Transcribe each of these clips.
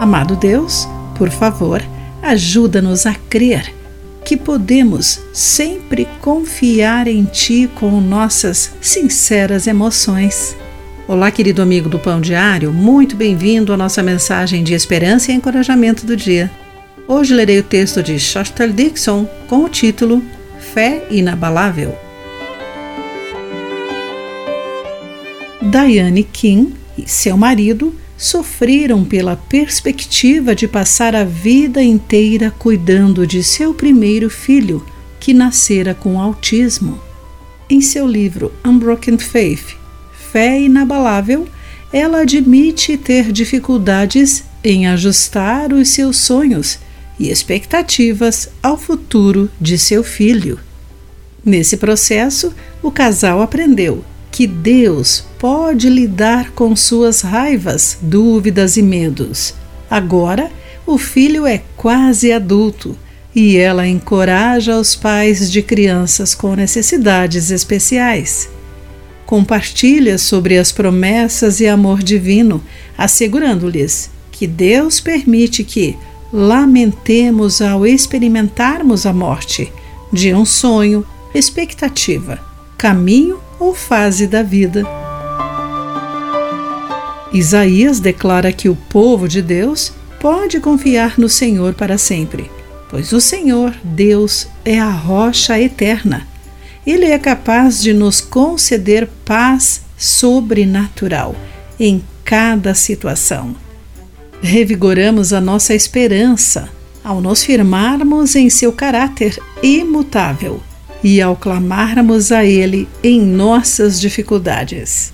Amado Deus, por favor, ajuda-nos a crer que podemos sempre confiar em Ti com nossas sinceras emoções. Olá, querido amigo do Pão Diário, muito bem-vindo à nossa mensagem de esperança e encorajamento do dia. Hoje lerei o texto de Shostel Dixon com o título Fé Inabalável. Diane King e seu marido sofreram pela perspectiva de passar a vida inteira cuidando de seu primeiro filho, que nascera com autismo. Em seu livro Unbroken Faith Fé Inabalável, ela admite ter dificuldades em ajustar os seus sonhos e expectativas ao futuro de seu filho. Nesse processo, o casal aprendeu que Deus pode lidar com suas raivas, dúvidas e medos. Agora, o filho é quase adulto e ela encoraja os pais de crianças com necessidades especiais. Compartilha sobre as promessas e amor divino, assegurando-lhes que Deus permite que lamentemos ao experimentarmos a morte de um sonho, expectativa, caminho ou fase da vida. Isaías declara que o povo de Deus pode confiar no Senhor para sempre, pois o Senhor, Deus, é a rocha eterna. Ele é capaz de nos conceder paz sobrenatural em cada situação. Revigoramos a nossa esperança ao nos firmarmos em seu caráter imutável e ao clamarmos a Ele em nossas dificuldades.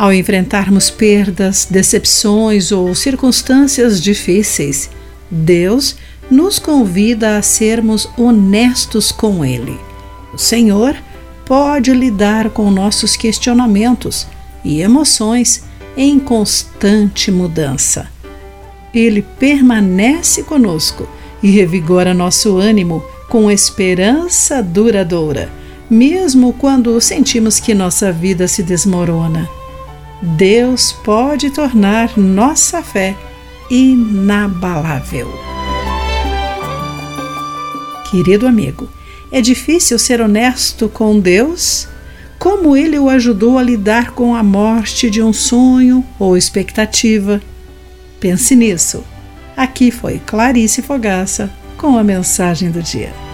Ao enfrentarmos perdas, decepções ou circunstâncias difíceis, Deus nos convida a sermos honestos com Ele. O Senhor pode lidar com nossos questionamentos e emoções em constante mudança. Ele permanece conosco e revigora nosso ânimo com esperança duradoura, mesmo quando sentimos que nossa vida se desmorona. Deus pode tornar nossa fé inabalável. Querido amigo, é difícil ser honesto com Deus? Como ele o ajudou a lidar com a morte de um sonho ou expectativa? Pense nisso. Aqui foi Clarice Fogaça com a mensagem do dia.